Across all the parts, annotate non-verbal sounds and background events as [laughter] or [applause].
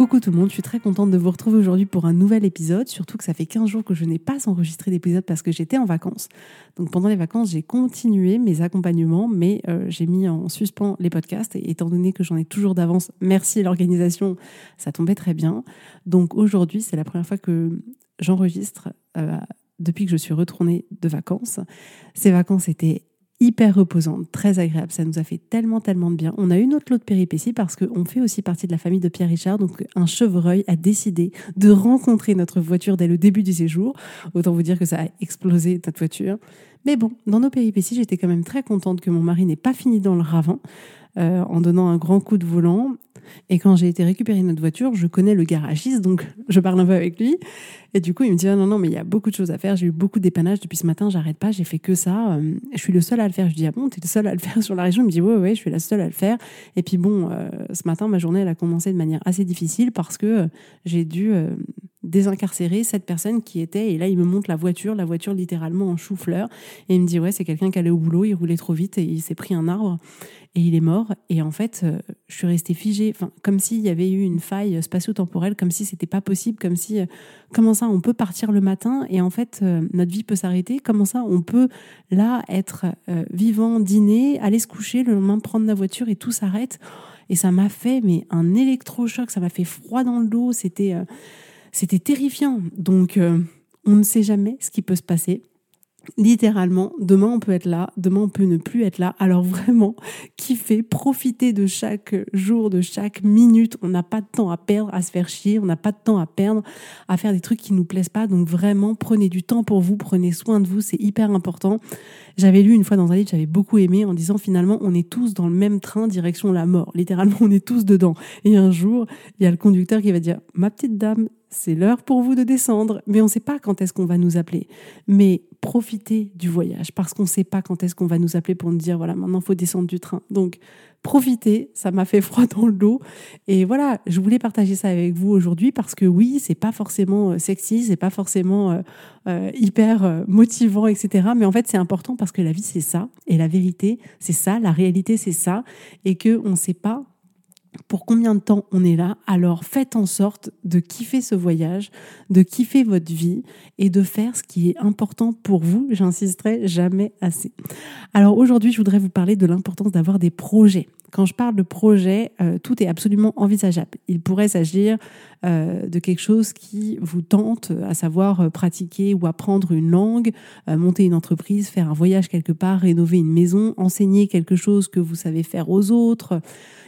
Coucou tout le monde, je suis très contente de vous retrouver aujourd'hui pour un nouvel épisode, surtout que ça fait 15 jours que je n'ai pas enregistré d'épisode parce que j'étais en vacances. Donc pendant les vacances, j'ai continué mes accompagnements, mais euh, j'ai mis en suspens les podcasts et étant donné que j'en ai toujours d'avance, merci l'organisation, ça tombait très bien. Donc aujourd'hui, c'est la première fois que j'enregistre euh, depuis que je suis retournée de vacances. Ces vacances étaient hyper reposante, très agréable. Ça nous a fait tellement, tellement de bien. On a eu notre lot de péripéties parce qu'on fait aussi partie de la famille de Pierre Richard. Donc, un chevreuil a décidé de rencontrer notre voiture dès le début du séjour. Autant vous dire que ça a explosé notre voiture. Mais bon, dans nos péripéties, j'étais quand même très contente que mon mari n'ait pas fini dans le ravin. Euh, en donnant un grand coup de volant. Et quand j'ai été récupérer notre voiture, je connais le garagiste, donc je parle un peu avec lui. Et du coup, il me dit ah non, non, mais il y a beaucoup de choses à faire. J'ai eu beaucoup d'épannages depuis ce matin, j'arrête pas, j'ai fait que ça. Euh, je suis le seul à le faire. Je dis ah bon, t'es le seul à le faire [laughs] sur la région? Il me dit ouais, ouais, je suis la seule à le faire. Et puis bon, euh, ce matin, ma journée, elle a commencé de manière assez difficile parce que j'ai dû désincarcérer cette personne qui était. Et là, il me montre la voiture, la voiture littéralement en chou-fleur. Et il me dit ouais, c'est quelqu'un qui allait au boulot, il roulait trop vite et il s'est pris un arbre et il est mort. Et en fait, euh, je suis restée figée, enfin, comme s'il y avait eu une faille spatio-temporelle, comme si c'était pas possible, comme si, euh, comment ça, on peut partir le matin et en fait, euh, notre vie peut s'arrêter. Comment ça, on peut là être vivant, dîner, aller se coucher, le lendemain prendre la voiture et tout s'arrête. Et ça m'a fait mais un électrochoc, ça m'a fait froid dans le dos. C'était, c'était terrifiant. Donc, on ne sait jamais ce qui peut se passer littéralement, demain on peut être là, demain on peut ne plus être là. Alors vraiment, [laughs] kiffer, profiter de chaque jour, de chaque minute. On n'a pas de temps à perdre, à se faire chier, on n'a pas de temps à perdre, à faire des trucs qui nous plaisent pas. Donc vraiment, prenez du temps pour vous, prenez soin de vous, c'est hyper important. J'avais lu une fois dans un livre, j'avais beaucoup aimé, en disant finalement, on est tous dans le même train direction la mort. Littéralement, on est tous dedans. Et un jour, il y a le conducteur qui va dire, ma petite dame, c'est l'heure pour vous de descendre, mais on ne sait pas quand est-ce qu'on va nous appeler. Mais profitez du voyage, parce qu'on ne sait pas quand est-ce qu'on va nous appeler pour nous dire, voilà, maintenant, faut descendre du train. Donc, profitez, ça m'a fait [laughs] froid dans le dos. Et voilà, je voulais partager ça avec vous aujourd'hui, parce que oui, c'est pas forcément euh, sexy, c'est pas forcément euh, euh, hyper motivant, etc. Mais en fait, c'est important parce que la vie, c'est ça. Et la vérité, c'est ça. La réalité, c'est ça. Et qu'on ne sait pas pour combien de temps on est là, alors faites en sorte de kiffer ce voyage, de kiffer votre vie et de faire ce qui est important pour vous. J'insisterai jamais assez. Alors aujourd'hui, je voudrais vous parler de l'importance d'avoir des projets. Quand je parle de projet, euh, tout est absolument envisageable. Il pourrait s'agir euh, de quelque chose qui vous tente, à savoir euh, pratiquer ou apprendre une langue, monter une entreprise, faire un voyage quelque part, rénover une maison, enseigner quelque chose que vous savez faire aux autres,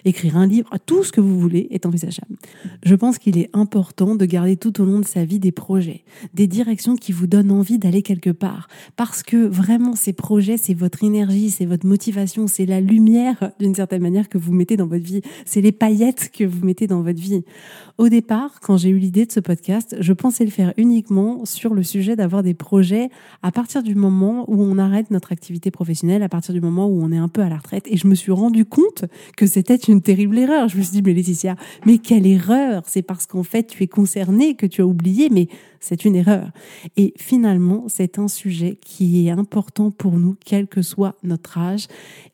écrire un livre, tout ce que vous voulez est envisageable. Je pense qu'il est important de garder tout au long de sa vie des projets, des directions qui vous donnent envie d'aller quelque part. Parce que vraiment, ces projets, c'est votre énergie, c'est votre motivation, c'est la lumière d'une certaine manière que vous mettez dans votre vie, c'est les paillettes que vous mettez dans votre vie. Au départ, quand j'ai eu l'idée de ce podcast, je pensais le faire uniquement sur le sujet d'avoir des projets à partir du moment où on arrête notre activité professionnelle, à partir du moment où on est un peu à la retraite. Et je me suis rendu compte que c'était une terrible erreur. Je me suis dit, mais Laetitia, mais quelle erreur C'est parce qu'en fait, tu es concernée que tu as oublié, mais c'est une erreur. Et finalement, c'est un sujet qui est important pour nous, quel que soit notre âge.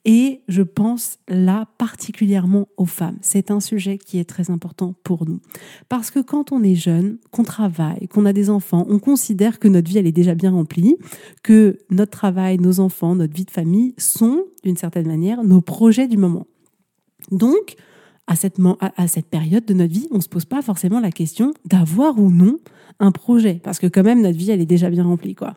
Et je pense là particulièrement aux femmes. C'est un sujet qui est très important pour nous. Parce que quand on est jeune, qu'on travaille, qu'on a des enfants, on considère que notre vie, elle est déjà bien remplie, que notre travail, nos enfants, notre vie de famille sont, d'une certaine manière, nos projets du moment. Donc, à cette, période de notre vie, on ne se pose pas forcément la question d'avoir ou non un projet, parce que quand même notre vie, elle est déjà bien remplie. quoi.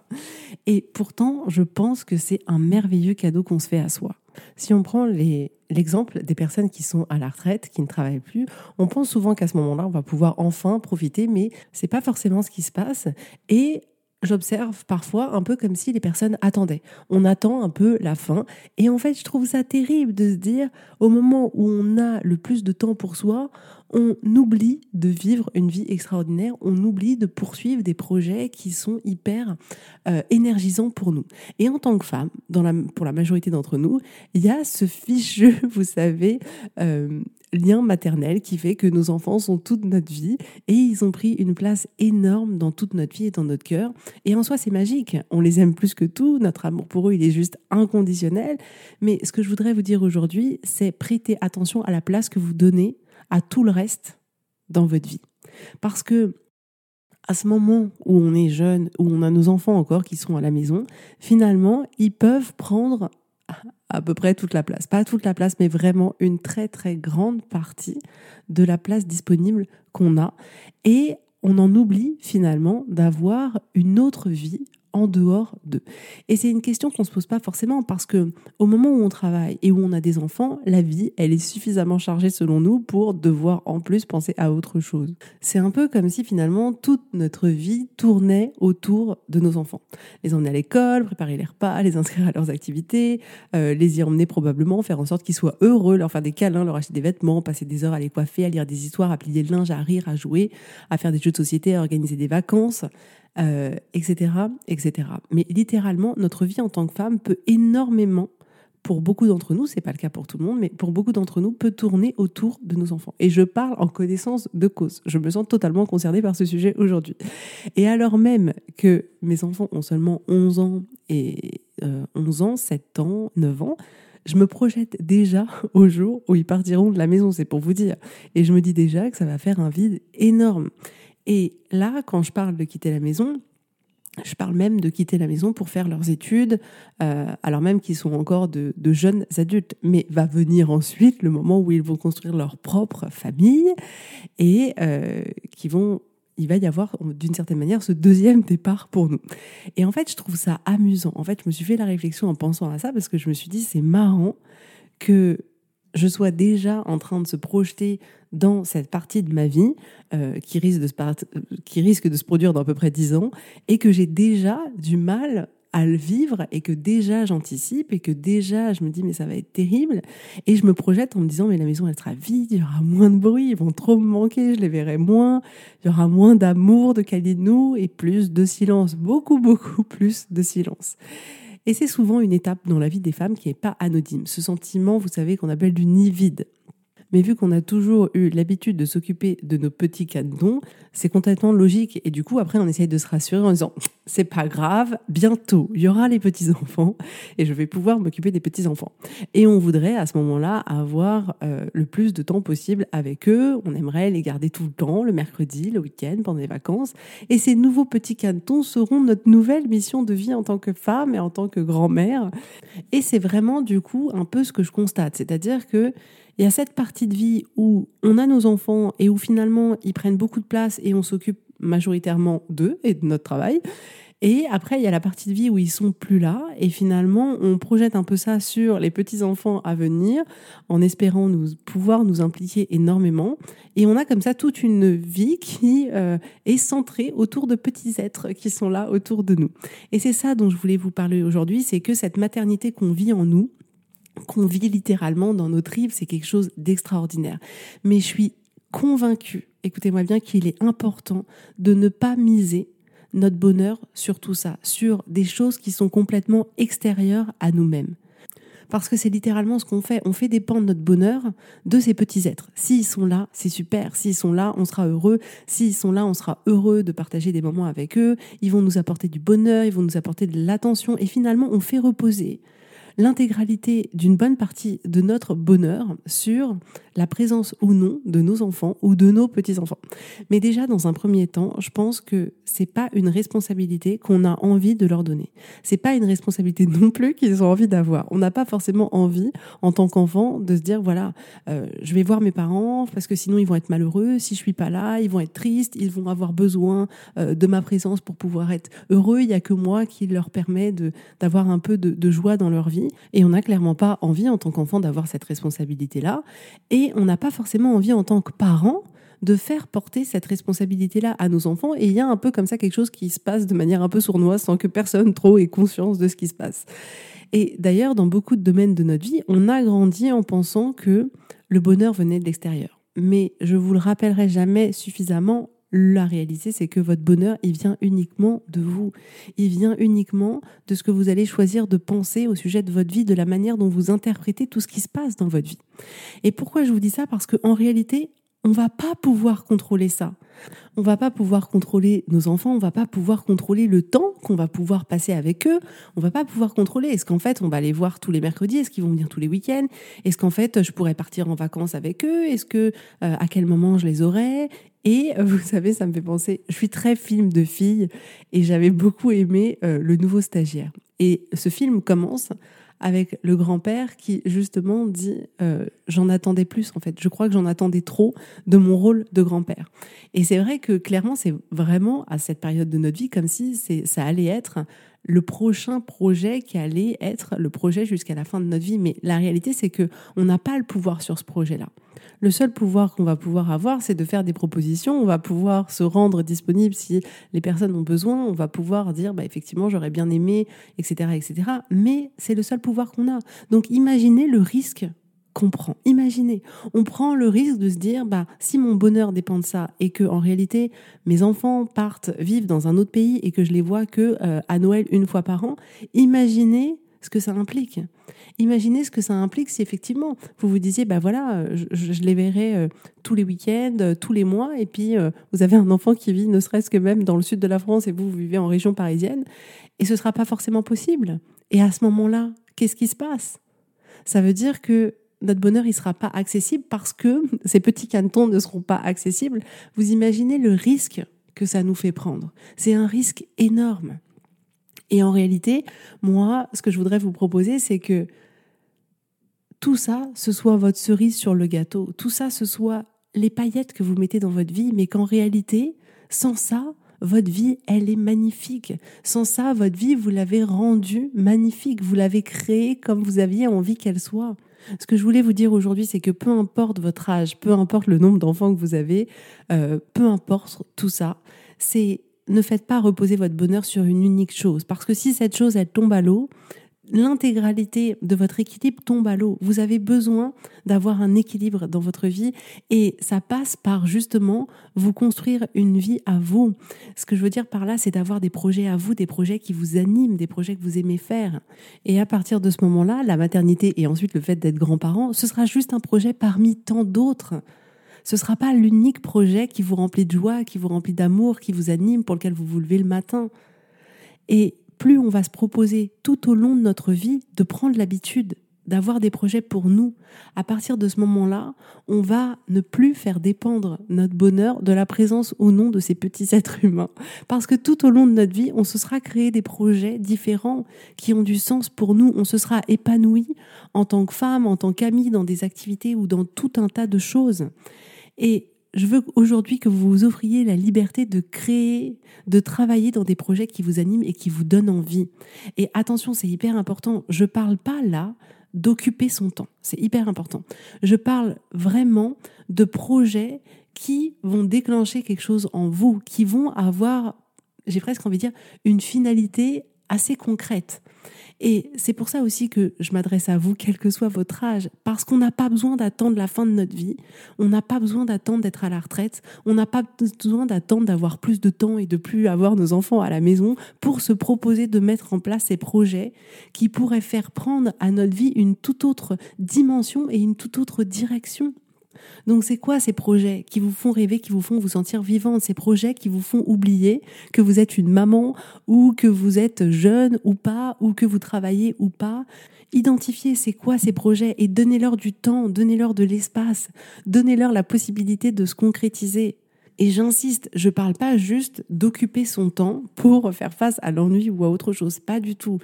Et pourtant, je pense que c'est un merveilleux cadeau qu'on se fait à soi. Si on prend l'exemple des personnes qui sont à la retraite, qui ne travaillent plus, on pense souvent qu'à ce moment-là, on va pouvoir enfin profiter, mais c'est pas forcément ce qui se passe. Et j'observe parfois un peu comme si les personnes attendaient. On attend un peu la fin. Et en fait, je trouve ça terrible de se dire, au moment où on a le plus de temps pour soi, on oublie de vivre une vie extraordinaire, on oublie de poursuivre des projets qui sont hyper euh, énergisants pour nous. Et en tant que femme, pour la majorité d'entre nous, il y a ce fichu, [laughs] vous savez, euh, lien maternel qui fait que nos enfants sont toute notre vie et ils ont pris une place énorme dans toute notre vie et dans notre cœur. Et en soi, c'est magique. On les aime plus que tout. Notre amour pour eux, il est juste inconditionnel. Mais ce que je voudrais vous dire aujourd'hui, c'est prêter attention à la place que vous donnez à tout le reste dans votre vie. Parce que à ce moment où on est jeune, où on a nos enfants encore qui sont à la maison, finalement, ils peuvent prendre à peu près toute la place. Pas toute la place, mais vraiment une très très grande partie de la place disponible qu'on a. Et on en oublie finalement d'avoir une autre vie en dehors d'eux Et c'est une question qu'on ne se pose pas forcément parce que au moment où on travaille et où on a des enfants, la vie, elle est suffisamment chargée selon nous pour devoir en plus penser à autre chose. C'est un peu comme si finalement toute notre vie tournait autour de nos enfants. Les emmener à l'école, préparer les repas, les inscrire à leurs activités, euh, les y emmener probablement, faire en sorte qu'ils soient heureux, leur faire des câlins, leur acheter des vêtements, passer des heures à les coiffer, à lire des histoires, à plier le linge, à rire, à jouer, à faire des jeux de société, à organiser des vacances euh, etc. Mais littéralement, notre vie en tant que femme peut énormément, pour beaucoup d'entre nous, c'est pas le cas pour tout le monde, mais pour beaucoup d'entre nous, peut tourner autour de nos enfants. Et je parle en connaissance de cause. Je me sens totalement concernée par ce sujet aujourd'hui. Et alors même que mes enfants ont seulement 11 ans et 11 euh, ans, 7 ans, 9 ans, je me projette déjà [laughs] au jour où ils partiront de la maison, c'est pour vous dire. Et je me dis déjà que ça va faire un vide énorme. Et là, quand je parle de quitter la maison, je parle même de quitter la maison pour faire leurs études, euh, alors même qu'ils sont encore de, jeunes adultes. Mais va venir ensuite le moment où ils vont construire leur propre famille et euh, qui vont, il va y avoir d'une certaine manière ce deuxième départ pour nous. Et en fait, je trouve ça amusant. En fait, je me suis fait la réflexion en pensant à ça parce que je me suis dit c'est marrant que je sois déjà en train de se projeter dans cette partie de ma vie euh, qui, risque de se produire dans à peu près dix ans et que j'ai déjà du mal à le vivre et que déjà j'anticipe et que déjà je me dis mais ça va être terrible et je me projette en me disant mais la maison elle sera vide, il y aura moins de bruit, ils vont trop me manquer, je les verrai moins, il y aura moins d'amour, de nous et plus de silence, beaucoup beaucoup plus de silence. Et c'est souvent une étape dans la vie des femmes qui n'est pas anodine. Ce sentiment, vous savez, qu'on appelle du nid vide. Mais vu qu'on a toujours eu l'habitude de s'occuper de nos petits canetons, c'est complètement logique. Et du coup, après, on essaye de se rassurer en disant c'est pas grave, bientôt il y aura les petits enfants et je vais pouvoir m'occuper des petits enfants. Et on voudrait à ce moment-là avoir euh, le plus de temps possible avec eux. On aimerait les garder tout le temps, le mercredi, le week-end, pendant les vacances. Et ces nouveaux petits canetons seront notre nouvelle mission de vie en tant que femme et en tant que grand-mère. Et c'est vraiment du coup un peu ce que je constate, c'est-à-dire que il y a cette partie de vie où on a nos enfants et où finalement ils prennent beaucoup de place et on s'occupe majoritairement d'eux et de notre travail. Et après, il y a la partie de vie où ils sont plus là et finalement, on projette un peu ça sur les petits-enfants à venir en espérant nous, pouvoir nous impliquer énormément. Et on a comme ça toute une vie qui euh, est centrée autour de petits êtres qui sont là autour de nous. Et c'est ça dont je voulais vous parler aujourd'hui, c'est que cette maternité qu'on vit en nous, qu'on vit littéralement dans nos tripes, c'est quelque chose d'extraordinaire. Mais je suis convaincue, écoutez-moi bien, qu'il est important de ne pas miser notre bonheur sur tout ça, sur des choses qui sont complètement extérieures à nous-mêmes. Parce que c'est littéralement ce qu'on fait. On fait dépendre notre bonheur de ces petits êtres. S'ils sont là, c'est super. S'ils sont là, on sera heureux. S'ils sont là, on sera heureux de partager des moments avec eux. Ils vont nous apporter du bonheur, ils vont nous apporter de l'attention. Et finalement, on fait reposer l'intégralité d'une bonne partie de notre bonheur sur la présence ou non de nos enfants ou de nos petits-enfants. Mais déjà, dans un premier temps, je pense que c'est pas une responsabilité qu'on a envie de leur donner. C'est pas une responsabilité non plus qu'ils ont envie d'avoir. On n'a pas forcément envie, en tant qu'enfant, de se dire voilà, euh, je vais voir mes parents parce que sinon ils vont être malheureux. Si je suis pas là, ils vont être tristes. Ils vont avoir besoin euh, de ma présence pour pouvoir être heureux. Il y a que moi qui leur permet d'avoir un peu de, joie dans leur vie. Et on n'a clairement pas envie, en tant qu'enfant, d'avoir cette responsabilité-là. Et on n'a pas forcément envie, en tant que parent, de faire porter cette responsabilité-là à nos enfants. Et il y a un peu comme ça quelque chose qui se passe de manière un peu sournoise sans que personne trop ait conscience de ce qui se passe. Et d'ailleurs, dans beaucoup de domaines de notre vie, on a grandi en pensant que le bonheur venait de l'extérieur. Mais je vous le rappellerai jamais suffisamment, la réalité, c'est que votre bonheur, il vient uniquement de vous. Il vient uniquement de ce que vous allez choisir de penser au sujet de votre vie, de la manière dont vous interprétez tout ce qui se passe dans votre vie. Et pourquoi je vous dis ça? Parce qu'en réalité, on va pas pouvoir contrôler ça. On va pas pouvoir contrôler nos enfants, on va pas pouvoir contrôler le temps qu'on va pouvoir passer avec eux, on va pas pouvoir contrôler. Est-ce qu'en fait on va les voir tous les mercredis, est-ce qu'ils vont venir tous les week-ends, est-ce qu'en fait je pourrais partir en vacances avec eux, est-ce que euh, à quel moment je les aurai? Et euh, vous savez, ça me fait penser, je suis très film de filles et j'avais beaucoup aimé euh, le nouveau stagiaire. Et ce film commence avec le grand-père qui justement dit euh, j'en attendais plus en fait. Je crois que j'en attendais trop de mon rôle de grand-père. Et c'est vrai que clairement c'est vraiment à cette période de notre vie comme si c'est ça allait être le prochain projet qui allait être le projet jusqu'à la fin de notre vie. Mais la réalité c'est que on n'a pas le pouvoir sur ce projet-là. Le seul pouvoir qu'on va pouvoir avoir, c'est de faire des propositions. On va pouvoir se rendre disponible si les personnes ont besoin. On va pouvoir dire, bah, effectivement, j'aurais bien aimé, etc., etc. Mais c'est le seul pouvoir qu'on a. Donc, imaginez le risque qu'on prend. Imaginez, on prend le risque de se dire, bah, si mon bonheur dépend de ça et que en réalité mes enfants partent vivre dans un autre pays et que je les vois que euh, à Noël une fois par an, imaginez ce que ça implique. Imaginez ce que ça implique si effectivement vous vous disiez, bah voilà, euh, je, les verrai euh, tous les week-ends, tous les mois, et puis vous avez un enfant qui vit ne serait-ce que même dans le sud de la France et vous, vous vivez en région parisienne, et ce ne sera pas forcément possible. Et à ce moment-là, qu'est-ce qui se passe? Ça veut dire que notre bonheur, il ne sera pas accessible parce que [laughs] ces petits cantons ne seront pas accessibles. Vous imaginez le risque que ça nous fait prendre. C'est un risque énorme. Et en réalité, moi, ce que je voudrais vous proposer, c'est que tout ça, ce soit votre cerise sur le gâteau, tout ça, ce soit les paillettes que vous mettez dans votre vie, mais qu'en réalité, sans ça, votre vie, elle est magnifique. Sans ça, votre vie, vous l'avez rendue magnifique, vous l'avez créée comme vous aviez envie qu'elle soit. Ce que je voulais vous dire aujourd'hui, c'est que peu importe votre âge, peu importe le nombre d'enfants que vous avez, euh, peu importe tout ça, c'est ne faites pas reposer votre bonheur sur une unique chose. Parce que si cette chose, elle tombe à l'eau, l'intégralité de votre équilibre tombe à l'eau. Vous avez besoin d'avoir un équilibre dans votre vie et ça passe par justement vous construire une vie à vous. Ce que je veux dire par là, c'est d'avoir des projets à vous, des projets qui vous animent, des projets que vous aimez faire. Et à partir de ce moment-là, la maternité et ensuite le fait d'être grand-parent, ce sera juste un projet parmi tant d'autres ce ne sera pas l'unique projet qui vous remplit de joie, qui vous remplit d'amour, qui vous anime, pour lequel vous vous levez le matin. Et plus on va se proposer tout au long de notre vie de prendre l'habitude d'avoir des projets pour nous. À partir de ce moment-là, on va ne plus faire dépendre notre bonheur de la présence ou non de ces petits [laughs] êtres humains. Parce que tout au long de notre vie, on se sera créé des projets différents qui ont du sens pour nous. On se sera épanoui en tant que femme, en tant qu'amie, dans des activités ou dans tout un tas de choses. Et je veux aujourd'hui que vous vous offriez la liberté de créer, de travailler dans des projets qui vous animent et qui vous donnent envie. Et attention, c'est hyper important. Je parle pas là d'occuper son temps. C'est hyper important. Je parle vraiment de projets qui vont déclencher quelque chose en vous, qui vont avoir, j'ai presque envie de dire, une finalité assez concrète. Et c'est pour ça aussi que je m'adresse à vous, quel que soit votre âge, parce qu'on n'a pas besoin d'attendre la fin de notre vie, on n'a pas besoin d'attendre d'être à la retraite, on n'a pas besoin d'attendre d'avoir plus de temps et de plus avoir nos enfants à la maison pour se proposer de mettre en place ces projets qui pourraient faire prendre à notre vie une toute autre dimension et une toute autre direction. Donc c'est quoi ces projets qui vous font rêver, qui vous font vous sentir vivante, ces projets qui vous font oublier que vous êtes une maman ou que vous êtes jeune ou pas, ou que vous travaillez ou pas? Identifiez c'est quoi ces projets et donnez-leur du temps, donnez-leur de l'espace, donnez-leur la possibilité de se concrétiser. Et j'insiste, je ne parle pas juste d'occuper son temps pour faire face à l'ennui ou à autre chose, pas du tout.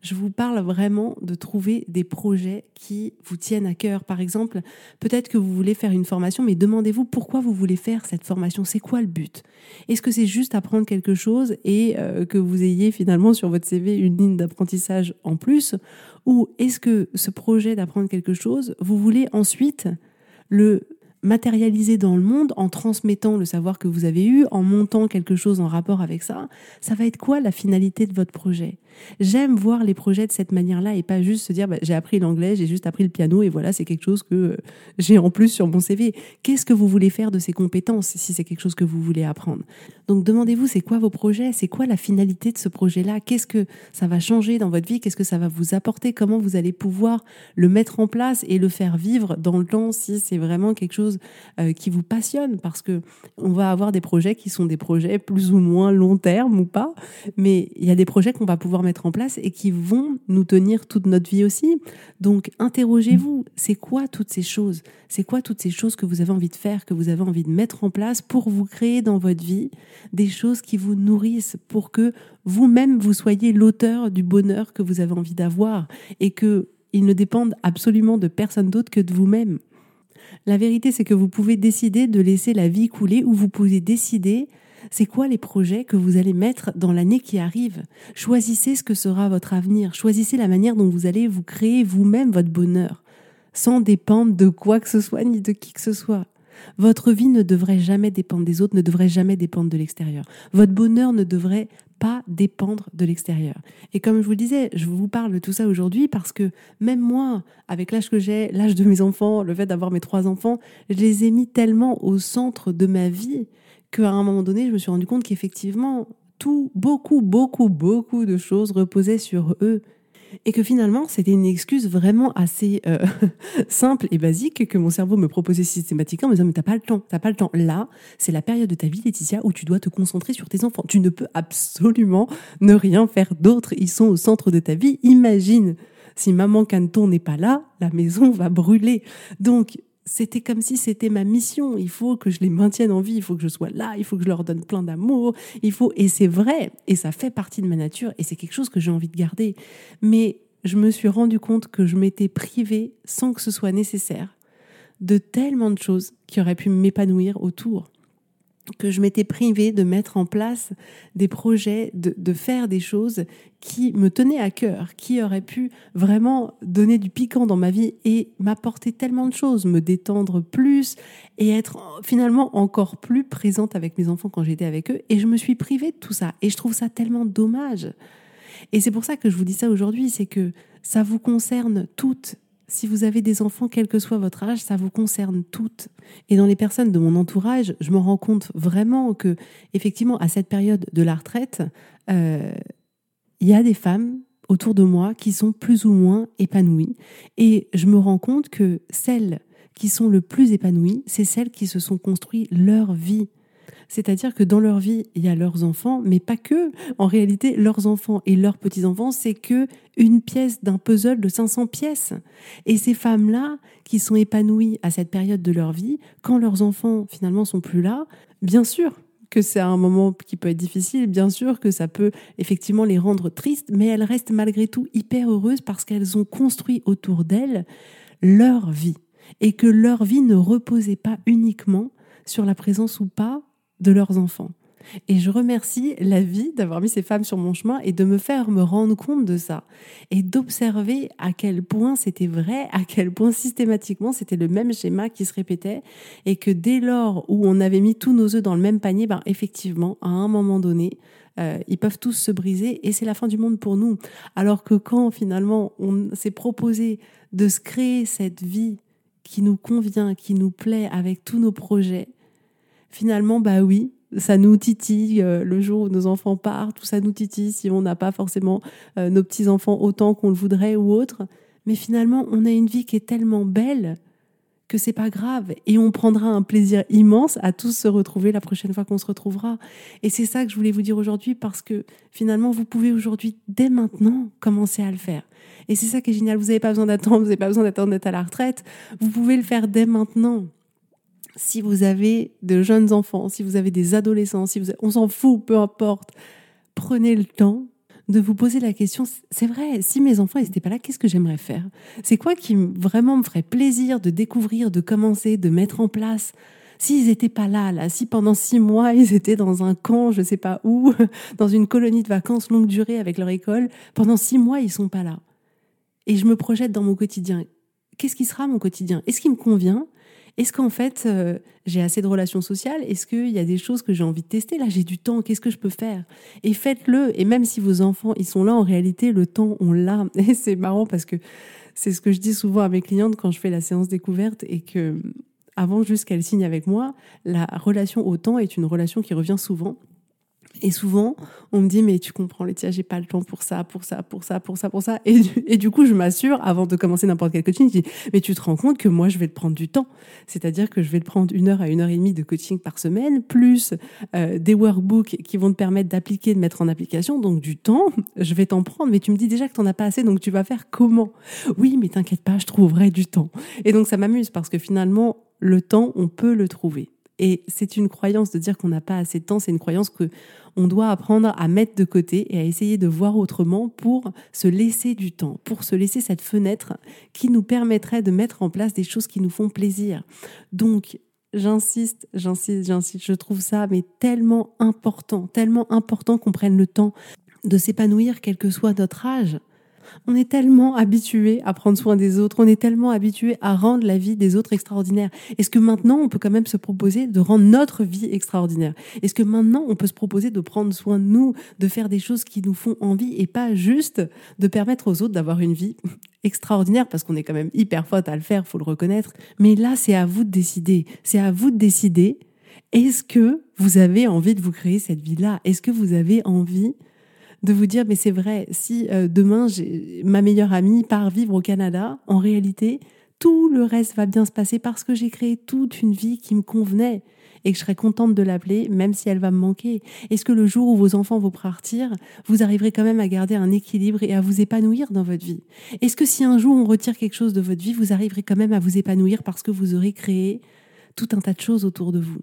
Je vous parle vraiment de trouver des projets qui vous tiennent à cœur. Par exemple, peut-être que vous voulez faire une formation, mais demandez-vous pourquoi vous voulez faire cette formation. C'est quoi le but? Est-ce que c'est juste apprendre quelque chose et euh, que vous ayez finalement sur votre CV une ligne d'apprentissage en plus? Ou est-ce que ce projet d'apprendre quelque chose, vous voulez ensuite le matérialiser dans le monde en transmettant le savoir que vous avez eu, en montant quelque chose en rapport avec ça, ça va être quoi la finalité de votre projet? J'aime voir les projets de cette manière-là et pas juste se dire bah, j'ai appris l'anglais, j'ai juste appris le piano et voilà, c'est quelque chose que euh, j'ai en plus sur mon CV. Qu'est-ce que vous voulez faire de ces compétences si c'est quelque chose que vous voulez apprendre? Donc demandez-vous c'est quoi vos projets? C'est quoi la finalité de ce projet-là? Qu'est-ce que ça va changer dans votre vie? Qu'est-ce que ça va vous apporter? Comment vous allez pouvoir le mettre en place et le faire vivre dans le temps si c'est vraiment quelque chose euh, qui vous passionne parce que on va avoir des projets qui sont des projets plus ou moins long terme ou pas, mais il y a des projets qu'on va pouvoir mettre en place et qui vont nous tenir toute notre vie aussi. Donc interrogez-vous, c'est quoi toutes ces choses? C'est quoi toutes ces choses que vous avez envie de faire, que vous avez envie de mettre en place pour vous créer dans votre vie des choses qui vous nourrissent pour que vous-même vous soyez l'auteur du bonheur que vous avez envie d'avoir et que il ne dépende absolument de personne d'autre que de vous-même. La vérité, c'est que vous pouvez décider de laisser la vie couler ou vous pouvez décider c'est quoi les projets que vous allez mettre dans l'année qui arrive? Choisissez ce que sera votre avenir. Choisissez la manière dont vous allez vous créer vous-même votre bonheur, sans dépendre de quoi que ce soit ni de qui que ce soit. Votre vie ne devrait jamais dépendre des autres, ne devrait jamais dépendre de l'extérieur. Votre bonheur ne devrait dépendre de l'extérieur. Et comme je vous disais, je vous parle de tout ça aujourd'hui parce que même moi, avec l'âge que j'ai, l'âge de mes enfants, le fait d'avoir mes trois enfants, je les ai mis tellement au centre de ma vie qu'à un moment donné, je me suis rendu compte qu'effectivement, tout, beaucoup, beaucoup, beaucoup de choses reposaient sur eux et que finalement c'était une excuse vraiment assez euh, [laughs] simple et basique que mon cerveau me proposait systématiquement en me disant mais t'as pas le temps, t'as pas le temps. Là, c'est la période de ta vie, Laetitia, où tu dois te concentrer sur tes enfants. Tu ne peux absolument ne rien faire d'autre. Ils sont au centre de ta vie. Imagine si maman Canton n'est pas là, la maison va brûler. Donc c'était comme si c'était ma mission. Il faut que je les maintienne en vie, il faut que je sois là, il faut que je leur donne plein d'amour, il faut et c'est vrai. Et ça fait partie de ma nature. Et c'est quelque chose que j'ai envie de garder. Mais je me suis rendu compte que je m'étais privée sans que ce soit nécessaire de tellement de choses qui auraient pu m'épanouir autour que je m'étais privée de mettre en place des projets, de, faire des choses qui me tenaient à cœur, qui auraient pu vraiment donner du piquant dans ma vie et m'apporter tellement de choses, me détendre plus et être finalement encore plus présente avec mes enfants quand j'étais avec eux. Et je me suis privée de tout ça. Et je trouve ça tellement dommage. Et c'est pour ça que je vous dis ça aujourd'hui, c'est que ça vous concerne toutes si vous avez des enfants, quel que soit votre âge, ça vous concerne toutes. Et dans les personnes de mon entourage, je me rends compte vraiment que, effectivement, à cette période de la retraite, euh, il y a des femmes autour de moi qui sont plus ou moins épanouies. Et je me rends compte que celles qui sont le plus épanouies, c'est celles qui se sont construites leur vie. C'est-à-dire que dans leur vie, il y a leurs enfants, mais pas que. En réalité, leurs enfants et leurs petits-enfants, c'est que une pièce d'un puzzle de 500 pièces. Et ces femmes-là, qui sont épanouies à cette période de leur vie, quand leurs enfants finalement sont plus là, bien sûr que c'est un moment qui peut être difficile, bien sûr que ça peut effectivement les rendre tristes, mais elles restent malgré tout hyper heureuses parce qu'elles ont construit autour d'elles leur vie et que leur vie ne reposait pas uniquement sur la présence ou pas de leurs enfants. Et je remercie la vie d'avoir mis ces femmes sur mon chemin et de me faire me rendre compte de ça et d'observer à quel point c'était vrai, à quel point systématiquement c'était le même schéma qui se répétait et que dès lors où on avait mis tous nos œufs dans le même panier, ben effectivement, à un moment donné, euh, ils peuvent tous se briser et c'est la fin du monde pour nous. Alors que quand finalement on s'est proposé de se créer cette vie qui nous convient, qui nous plaît avec tous nos projets, finalement, bah oui, ça nous titille euh, le jour où nos enfants partent, tout ça nous titille si on n'a pas forcément euh, nos petits-enfants autant qu'on le voudrait ou autre. Mais finalement, on a une vie qui est tellement belle que c'est pas grave et on prendra un plaisir immense à tous se retrouver la prochaine fois qu'on se retrouvera. Et c'est ça que je voulais vous dire aujourd'hui parce que finalement vous pouvez aujourd'hui dès maintenant commencer à le faire. Et c'est ça qui est génial, vous n'avez pas besoin d'attendre, vous n'avez pas besoin d'attendre d'être à la retraite, vous pouvez le faire dès maintenant. Si vous avez de jeunes enfants, si vous avez des adolescents, si vous on s'en fout, peu importe, prenez le temps de vous poser la question, c'est vrai, si mes enfants n'étaient pas là, qu'est-ce que j'aimerais faire? C'est quoi qui vraiment me ferait plaisir de découvrir, de commencer, de mettre en place? S'ils n'étaient pas là, là, si pendant six mois ils étaient dans un camp, je ne sais pas où, [laughs] dans une colonie de vacances longue durée avec leur école, pendant six mois ils sont pas là. Et je me projette dans mon quotidien. Qu'est-ce qui sera mon quotidien? Est-ce qu'il me convient? Est-ce qu'en fait, euh, j'ai assez de relations sociales? Est-ce qu'il y a des choses que j'ai envie de tester? Là, j'ai du temps, qu'est-ce que je peux faire? Et faites-le. Et même si vos enfants, ils sont là, en réalité, le temps, on l'a. [laughs] Et c'est marrant parce que c'est ce que je dis souvent à mes clientes quand je fais la séance découverte et que avant juste qu'elles signent avec moi, la relation au temps est une relation qui revient souvent. Et souvent, on me dit, mais tu comprends, Laetitia, j'ai pas le temps pour ça, pour ça, pour ça, pour ça, pour ça. Et du, coup, je m'assure, avant de commencer n'importe quel coaching, je dis, mais tu te rends compte que moi, je vais te prendre du temps. C'est-à-dire que je vais te prendre une heure à une heure et demie de coaching par semaine, plus euh, des workbooks qui vont te permettre d'appliquer, de mettre en application. Donc, du temps, je vais t'en prendre. Mais tu me dis déjà que tu n'en as pas assez, donc tu vas faire comment? Oui, mais t'inquiète pas, je trouverai du temps. Et donc, ça m'amuse parce que finalement, le temps, on peut le trouver. Et c'est une croyance de dire qu'on n'a pas assez de temps, c'est une croyance que on doit apprendre à mettre de côté et à essayer de voir autrement pour se laisser du temps, pour se laisser cette fenêtre qui nous permettrait de mettre en place des choses qui nous font plaisir. Donc, j'insiste, j'insiste, j'insiste, je trouve ça mais tellement important, tellement important qu'on prenne le temps de s'épanouir quel que soit notre âge. On est tellement habitué à prendre soin des autres, on est tellement habitué à rendre la vie des autres extraordinaire. Est-ce que maintenant on peut quand même se proposer de rendre notre vie extraordinaire? Est-ce que maintenant on peut se proposer de prendre soin de nous, de faire des choses qui nous font envie et pas juste de permettre aux autres d'avoir une vie [laughs] extraordinaire? Parce qu'on est quand même hyper faute à le faire, faut le reconnaître. Mais là, c'est à vous de décider. C'est à vous de décider. Est-ce que vous avez envie de vous créer cette vie-là? Est-ce que vous avez envie de vous dire, mais c'est vrai, si euh, demain ma meilleure amie part vivre au Canada, en réalité, tout le reste va bien se passer parce que j'ai créé toute une vie qui me convenait et que je serais contente de l'appeler, même si elle va me manquer. Est-ce que le jour où vos enfants vont partir, vous arriverez quand même à garder un équilibre et à vous épanouir dans votre vie? Est-ce que si un jour on retire quelque chose de votre vie, vous arriverez quand même à vous épanouir parce que vous aurez créé tout un tas de choses autour de vous?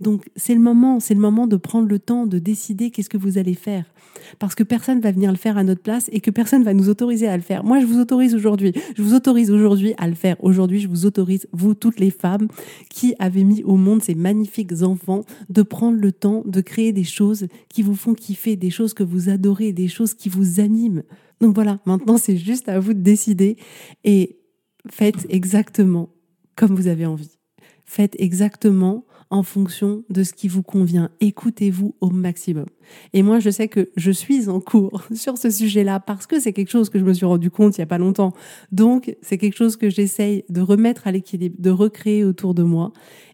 Donc c'est le moment, c'est le moment de prendre le temps de décider qu'est-ce que vous allez faire. Parce que personne va venir le faire à notre place et que personne va nous autoriser à le faire. Moi, je vous autorise aujourd'hui, je vous autorise aujourd'hui à le faire. Aujourd'hui, je vous autorise, vous toutes les femmes qui avez mis au monde ces magnifiques enfants, de prendre le temps de créer des choses qui vous font kiffer, des choses que vous adorez, des choses qui vous animent. Donc voilà, maintenant c'est juste à vous de décider et faites exactement comme vous avez envie. Faites exactement en fonction de ce qui vous convient. Écoutez-vous au maximum. Et moi, je sais que je suis en cours [laughs] sur ce sujet-là parce que c'est quelque chose que je me suis rendu compte il n'y a pas longtemps. Donc, c'est quelque chose que j'essaye de remettre à l'équilibre, de recréer autour de moi.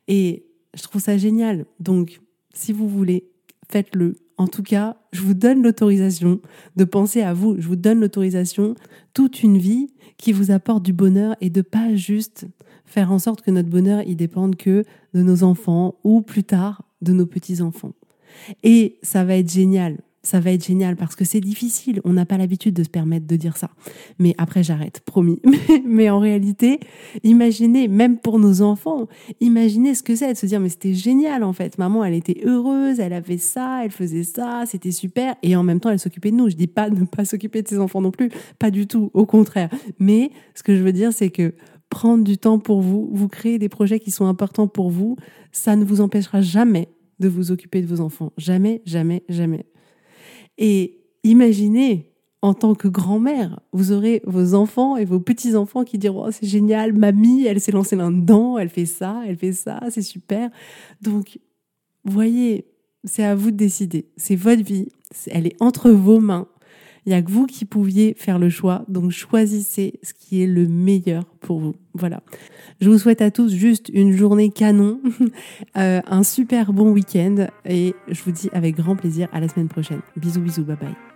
Et je trouve ça génial. Donc, si vous voulez, faites-le. En tout cas, je vous donne l'autorisation de penser à vous. Je vous donne l'autorisation toute une vie qui vous apporte du bonheur et de pas juste faire en sorte que notre bonheur il dépende que de nos enfants ou plus tard de nos petits enfants. Et ça va être génial ça va être génial parce que c'est difficile. On n'a pas l'habitude de se permettre de dire ça. Mais après, j'arrête, promis. [laughs] Mais, en réalité, imaginez, même pour nos enfants, imaginez ce que c'est de se dire, mais c'était génial en fait. Maman, elle était heureuse, elle avait ça, elle faisait ça, c'était super. Et en même temps, elle s'occupait de nous. Je dis pas ne pas s'occuper de ses enfants non plus. Pas du tout. Au contraire. Mais ce que je veux dire, c'est que prendre du temps pour vous, vous créer des projets qui sont importants pour vous, ça ne vous empêchera jamais de vous occuper de vos enfants. Jamais, jamais, jamais. Et imaginez, en tant que grand-mère, vous aurez vos enfants et vos petits-enfants qui diront oh, c'est génial, mamie, elle s'est lancée là-dedans, elle fait ça, elle fait ça, c'est super. Donc, voyez, c'est à vous de décider. C'est votre vie, elle est entre vos mains. Il n'y a que vous qui pouviez faire le choix, donc choisissez ce qui est le meilleur pour vous. Voilà. Je vous souhaite à tous juste une journée canon, [laughs] euh, un super bon week-end et je vous dis avec grand plaisir à la semaine prochaine. Bisous, bisous, bye bye.